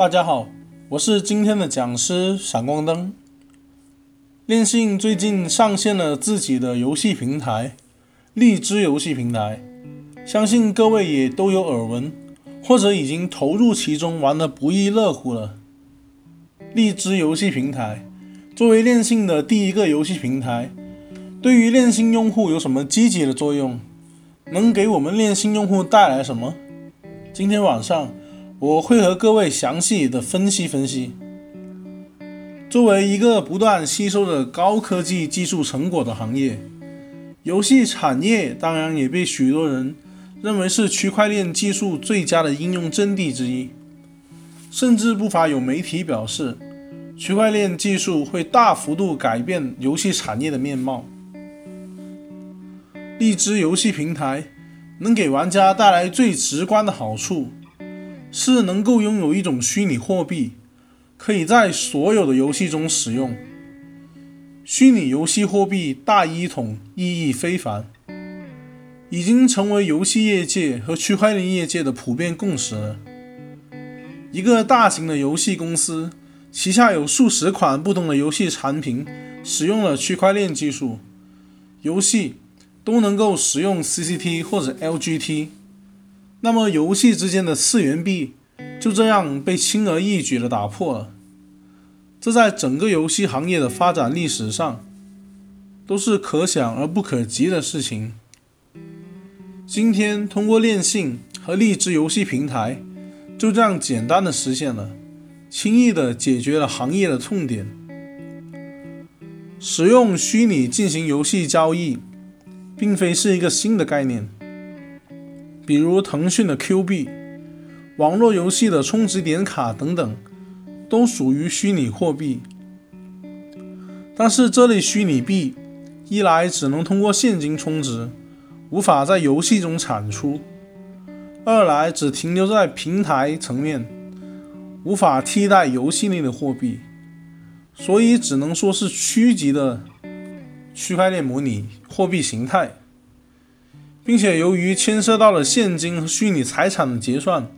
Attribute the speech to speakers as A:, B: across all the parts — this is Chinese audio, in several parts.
A: 大家好，我是今天的讲师闪光灯。链信最近上线了自己的游戏平台——荔枝游戏平台，相信各位也都有耳闻，或者已经投入其中玩得不亦乐乎了。荔枝游戏平台作为链信的第一个游戏平台，对于链信用户有什么积极的作用？能给我们链信用户带来什么？今天晚上我会和各位详细的分析分析。作为一个不断吸收着高科技技术成果的行业，游戏产业当然也被许多人认为是区块链技术最佳的应用阵地之一，甚至不乏有媒体表示，区块链技术会大幅度改变游戏产业的面貌。荔枝游戏平台能给玩家带来最直观的好处，是能够拥有一种虚拟货币，可以在所有的游戏中使用。虚拟游戏货币大一统意义非凡，已经成为游戏业界和区块链业界的普遍共识。一个大型的游戏公司旗下有数十款不同的游戏产品，使用了区块链技术，游戏。都能够使用 CCT 或者 LGT，那么游戏之间的次元壁就这样被轻而易举的打破了。这在整个游戏行业的发展历史上都是可想而不可及的事情。今天通过链信和荔枝游戏平台，就这样简单的实现了，轻易的解决了行业的痛点。使用虚拟进行游戏交易。并非是一个新的概念，比如腾讯的 Q 币、网络游戏的充值点卡等等，都属于虚拟货币。但是这类虚拟币，一来只能通过现金充值，无法在游戏中产出；二来只停留在平台层面，无法替代游戏内的货币，所以只能说是区级的。区块链模拟货币形态，并且由于牵涉到了现金和虚拟财产的结算，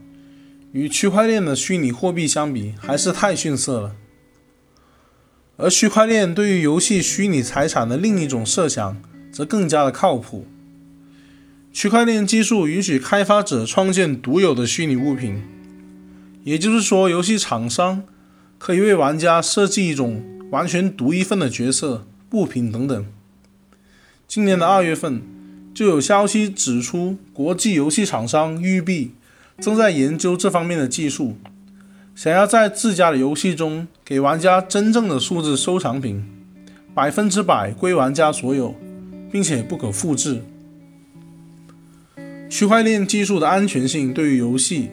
A: 与区块链的虚拟货币相比还是太逊色了。而区块链对于游戏虚拟财产的另一种设想则更加的靠谱。区块链技术允许开发者创建独有的虚拟物品，也就是说，游戏厂商可以为玩家设计一种完全独一份的角色。物品等等。今年的二月份，就有消息指出，国际游戏厂商育碧正在研究这方面的技术，想要在自家的游戏中给玩家真正的数字收藏品，百分之百归玩家所有，并且不可复制。区块链技术的安全性对于游戏，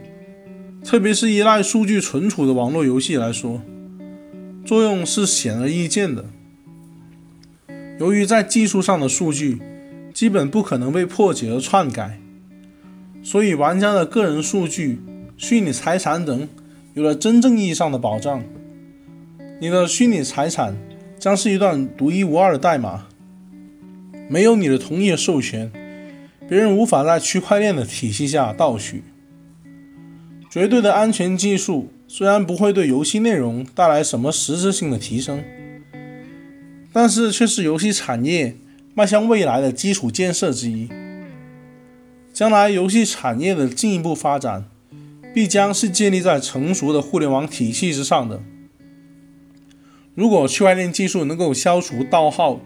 A: 特别是依赖数据存储的网络游戏来说，作用是显而易见的。由于在技术上的数据基本不可能被破解和篡改，所以玩家的个人数据、虚拟财产等有了真正意义上的保障。你的虚拟财产将是一段独一无二的代码，没有你的同意授权，别人无法在区块链的体系下盗取。绝对的安全技术虽然不会对游戏内容带来什么实质性的提升。但是却是游戏产业迈向未来的基础建设之一。将来游戏产业的进一步发展，必将是建立在成熟的互联网体系之上的。如果区块链技术能够消除盗号、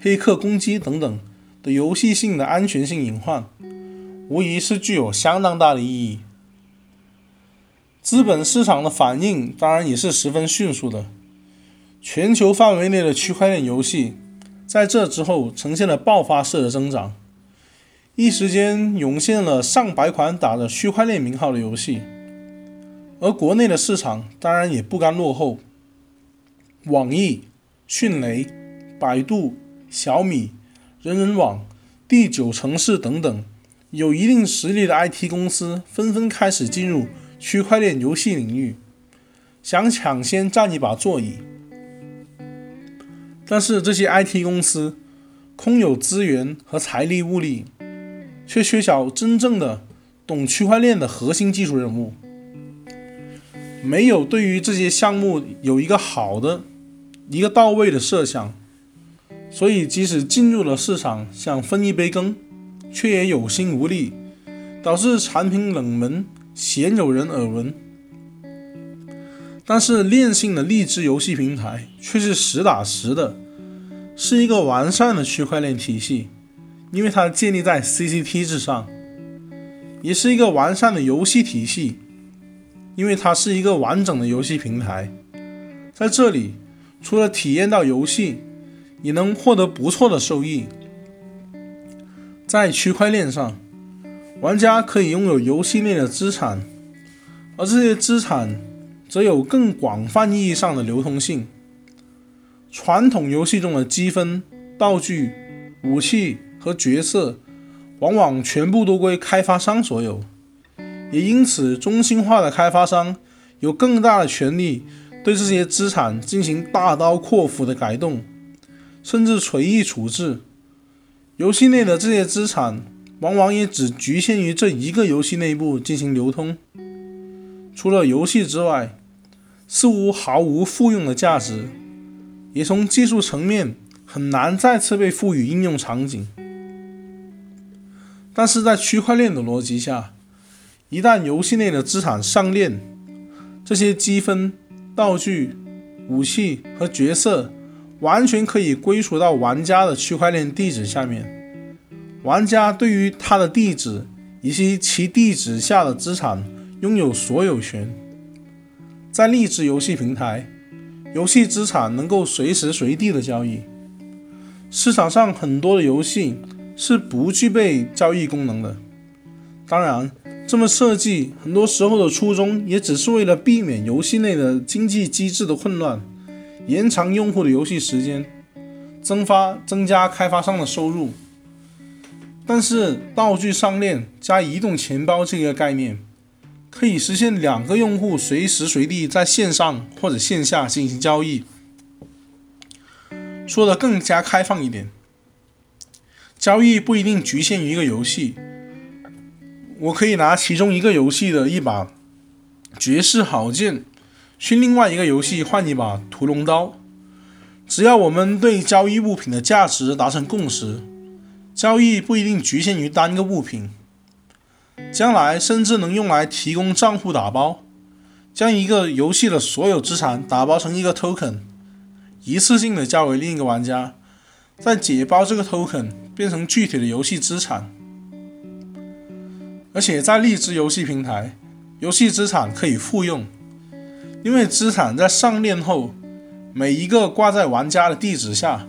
A: 黑客攻击等等的游戏性的安全性隐患，无疑是具有相当大的意义。资本市场的反应当然也是十分迅速的。全球范围内的区块链游戏，在这之后呈现了爆发式的增长，一时间涌现了上百款打着区块链名号的游戏，而国内的市场当然也不甘落后，网易、迅雷、百度、小米、人人网、第九城市等等有一定实力的 IT 公司纷纷开始进入区块链游戏领域，想抢先占一把座椅。但是这些 IT 公司空有资源和财力物力，却缺少真正的懂区块链的核心技术人物。没有对于这些项目有一个好的、一个到位的设想，所以即使进入了市场想分一杯羹，却也有心无力，导致产品冷门，鲜有人耳闻。但是链性的励志游戏平台却是实打实的，是一个完善的区块链体系，因为它建立在 CCT 之上，也是一个完善的游戏体系，因为它是一个完整的游戏平台。在这里，除了体验到游戏，也能获得不错的收益。在区块链上，玩家可以拥有游戏内的资产，而这些资产。则有更广泛意义上的流通性。传统游戏中的积分、道具、武器和角色，往往全部都归开发商所有，也因此中心化的开发商有更大的权利对这些资产进行大刀阔斧的改动，甚至随意处置。游戏内的这些资产，往往也只局限于这一个游戏内部进行流通。除了游戏之外，似乎毫无复用的价值，也从技术层面很难再次被赋予应用场景。但是在区块链的逻辑下，一旦游戏内的资产上链，这些积分、道具、武器和角色完全可以归属到玩家的区块链地址下面。玩家对于他的地址以及其地址下的资产拥有所有权。在励志游戏平台，游戏资产能够随时随地的交易。市场上很多的游戏是不具备交易功能的。当然，这么设计很多时候的初衷也只是为了避免游戏内的经济机制的混乱，延长用户的游戏时间，增发增加开发商的收入。但是，道具上链加移动钱包这个概念。可以实现两个用户随时随地在线上或者线下进行交易。说的更加开放一点，交易不一定局限于一个游戏。我可以拿其中一个游戏的一把绝世好剑，去另外一个游戏换一把屠龙刀。只要我们对交易物品的价值达成共识，交易不一定局限于单个物品。将来甚至能用来提供账户打包，将一个游戏的所有资产打包成一个 token，一次性的交给另一个玩家，再解包这个 token 变成具体的游戏资产。而且在荔枝游戏平台，游戏资产可以复用，因为资产在上链后，每一个挂在玩家的地址下，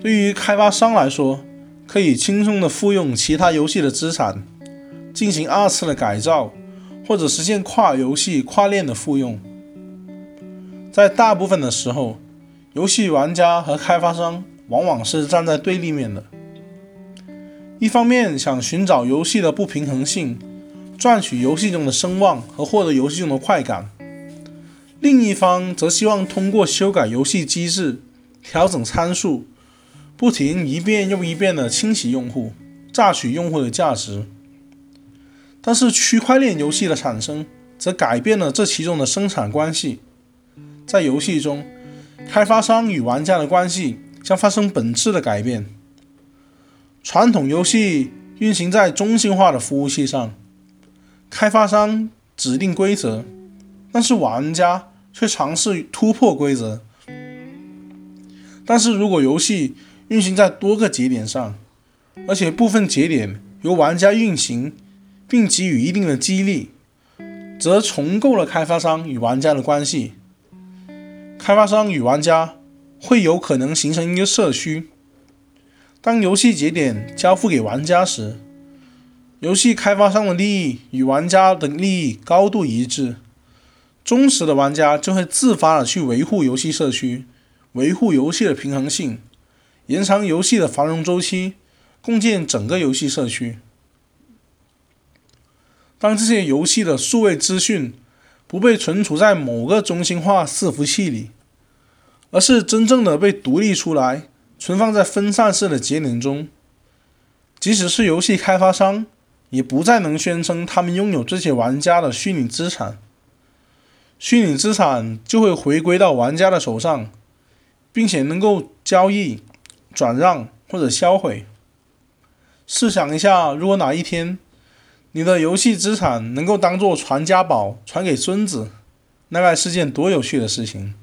A: 对于开发商来说，可以轻松的复用其他游戏的资产。进行二次的改造，或者实现跨游戏、跨链的复用。在大部分的时候，游戏玩家和开发商往往是站在对立面的。一方面想寻找游戏的不平衡性，赚取游戏中的声望和获得游戏中的快感；另一方则希望通过修改游戏机制、调整参数，不停一遍又一遍地清洗用户，榨取用户的价值。但是区块链游戏的产生则改变了这其中的生产关系。在游戏中，开发商与玩家的关系将发生本质的改变。传统游戏运行在中心化的服务器上，开发商指定规则，但是玩家却尝试突破规则。但是如果游戏运行在多个节点上，而且部分节点由玩家运行，并给予一定的激励，则重构了开发商与玩家的关系。开发商与玩家会有可能形成一个社区。当游戏节点交付给玩家时，游戏开发商的利益与玩家的利益高度一致。忠实的玩家就会自发的去维护游戏社区，维护游戏的平衡性，延长游戏的繁荣周期，共建整个游戏社区。当这些游戏的数位资讯不被存储在某个中心化伺服器里，而是真正的被独立出来，存放在分散式的节点中，即使是游戏开发商，也不再能宣称他们拥有这些玩家的虚拟资产。虚拟资产就会回归到玩家的手上，并且能够交易、转让或者销毁。试想一下，如果哪一天你的游戏资产能够当做传家宝传给孙子，那该是件多有趣的事情。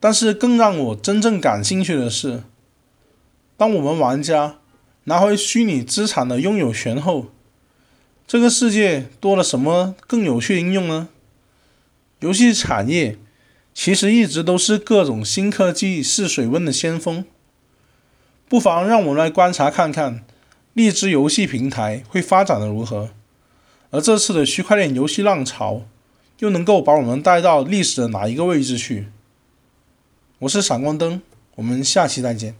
A: 但是更让我真正感兴趣的是，当我们玩家拿回虚拟资产的拥有权后，这个世界多了什么更有趣的应用呢？游戏产业其实一直都是各种新科技试水温的先锋，不妨让我们来观察看看荔枝游戏平台会发展的如何，而这次的区块链游戏浪潮又能够把我们带到历史的哪一个位置去？我是闪光灯，我们下期再见。